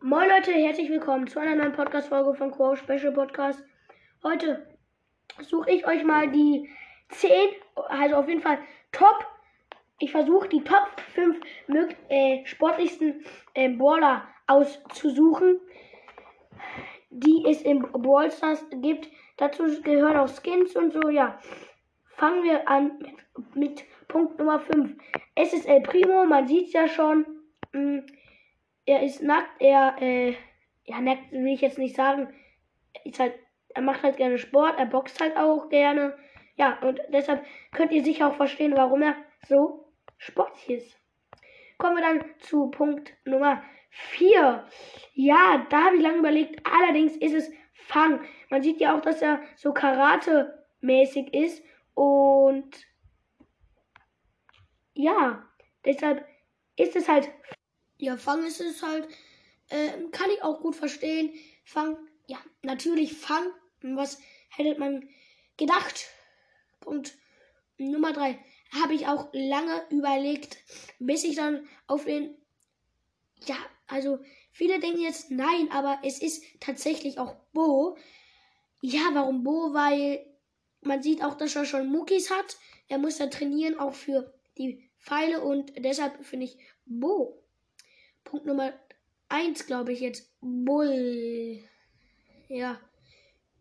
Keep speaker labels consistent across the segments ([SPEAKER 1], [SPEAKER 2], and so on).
[SPEAKER 1] Moin Leute, herzlich willkommen zu einer neuen Podcast-Folge von Quo Special Podcast. Heute suche ich euch mal die 10, also auf jeden Fall Top, ich versuche die Top 5 äh, sportlichsten äh, Baller auszusuchen, die es im Brawl Stars gibt. Dazu gehören auch Skins und so, ja. Fangen wir an mit, mit Punkt Nummer 5. SSL Primo, man sieht es ja schon. Mh, mm, er ist nackt, er, äh, ja, nackt will ich jetzt nicht sagen. Ist halt, er macht halt gerne Sport, er boxt halt auch gerne. Ja, und deshalb könnt ihr sicher auch verstehen, warum er so sportlich ist. Kommen wir dann zu Punkt Nummer 4. Ja, da habe ich lange überlegt. Allerdings ist es Fang. Man sieht ja auch, dass er so Karate-mäßig ist. Und ja, deshalb ist es halt ja, Fang ist es halt, äh, kann ich auch gut verstehen. Fang, ja, natürlich Fang. Was hätte man gedacht? Punkt Nummer drei habe ich auch lange überlegt, bis ich dann auf den, ja, also viele denken jetzt nein, aber es ist tatsächlich auch Bo. Ja, warum Bo? Weil man sieht auch, dass er schon Muckis hat. Er muss da trainieren, auch für die Pfeile und deshalb finde ich Bo Punkt Nummer 1, glaube ich jetzt. Bull. Ja.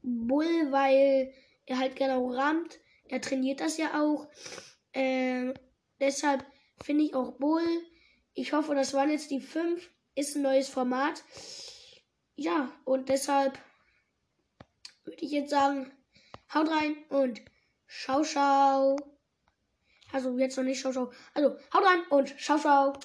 [SPEAKER 1] Bull, weil er halt genau rammt. Er trainiert das ja auch. Ähm, deshalb finde ich auch Bull. Ich hoffe, das waren jetzt die 5. Ist ein neues Format. Ja, und deshalb würde ich jetzt sagen, haut rein und schau, schau. Also jetzt noch nicht schau, schau. Also haut rein und schau, schau.